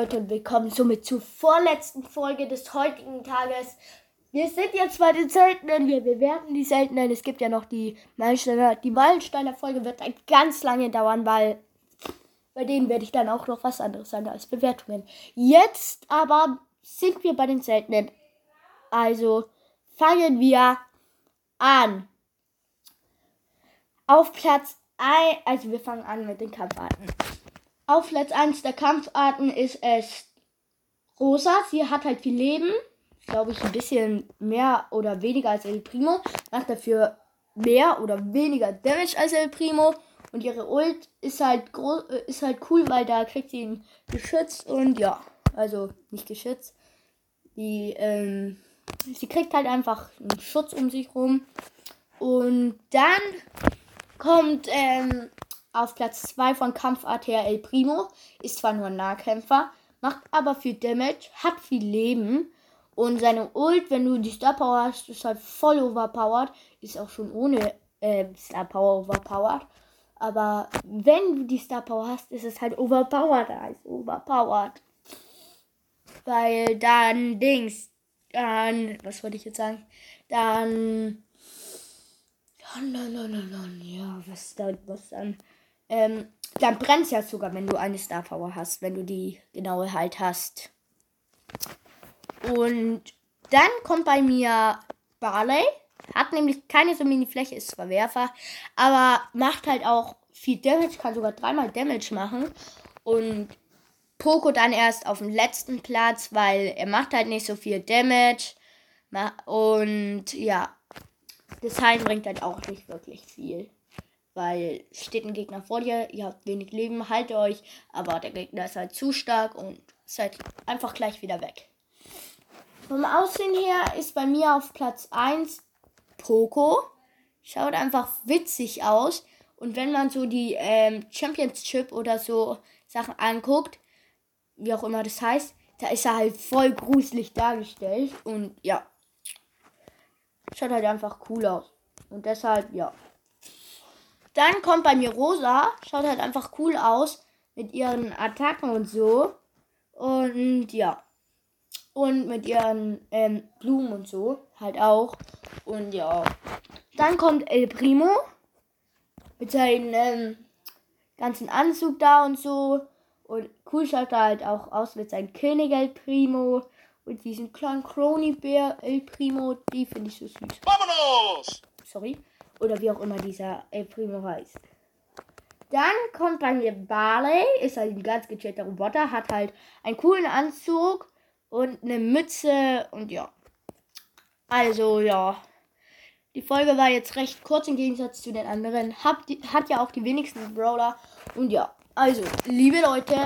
Leute und willkommen somit zur vorletzten Folge des heutigen Tages. Wir sind jetzt bei den Seltenen, wir bewerten die Seltenen. Es gibt ja noch die Meilensteiner. Die Meilensteiner Folge wird dann ganz lange dauern, weil bei denen werde ich dann auch noch was anderes sagen als Bewertungen. Jetzt aber sind wir bei den Seltenen. Also fangen wir an. Auf Platz 1, also wir fangen an mit den Kampfarten. Auf Platz 1 der Kampfarten ist es Rosa. Sie hat halt viel Leben. Glaube ich, ein bisschen mehr oder weniger als El Primo. Macht dafür mehr oder weniger Damage als El Primo. Und ihre Ult ist halt, äh, ist halt cool, weil da kriegt sie ihn geschützt und ja, also nicht geschützt. Die, ähm, sie kriegt halt einfach einen Schutz um sich rum. Und dann kommt ähm, auf Platz 2 von Kampfart her El Primo. Ist zwar nur ein Nahkämpfer, macht aber viel Damage, hat viel Leben. Und seine Ult, wenn du die Star Power hast, ist halt voll overpowered. Ist auch schon ohne äh, Star Power overpowered. Aber wenn du die Star Power hast, ist es halt overpowered als overpowered. Weil dann Dings, dann, was wollte ich jetzt sagen? Dann, ja, was dann, was dann? Ähm, dann brennt es ja sogar, wenn du eine Star Power hast, wenn du die genaue halt hast. Und dann kommt bei mir Barley. Hat nämlich keine so Mini-Fläche, ist zwar Werfer, aber macht halt auch viel Damage, kann sogar dreimal Damage machen. Und Poco dann erst auf dem letzten Platz, weil er macht halt nicht so viel Damage. Und ja, das Heim bringt halt auch nicht wirklich viel. Weil steht ein Gegner vor dir, ihr habt wenig Leben, haltet euch, aber der Gegner ist halt zu stark und seid einfach gleich wieder weg. Vom Aussehen her ist bei mir auf Platz 1 Poco. Schaut einfach witzig aus. Und wenn man so die ähm, Championship oder so Sachen anguckt, wie auch immer das heißt, da ist er halt voll gruselig dargestellt. Und ja, schaut halt einfach cool aus. Und deshalb, ja. Dann kommt bei mir Rosa. Schaut halt einfach cool aus. Mit ihren Attacken und so. Und ja. Und mit ihren ähm, Blumen und so. Halt auch. Und ja. Dann kommt El Primo. Mit seinem ähm, ganzen Anzug da und so. Und cool schaut er halt auch aus mit seinem König El Primo. Und diesen kleinen Crony-Bär El Primo. Die finde ich so süß. Vamonos! Sorry oder wie auch immer dieser El Primo heißt. Dann kommt bei mir Barley, ist halt ein ganz gechillter Roboter, hat halt einen coolen Anzug und eine Mütze und ja. Also ja. Die Folge war jetzt recht kurz im Gegensatz zu den anderen. Hat, hat ja auch die wenigsten Brawler. Und ja, also, liebe Leute,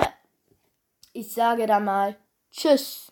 ich sage da mal Tschüss.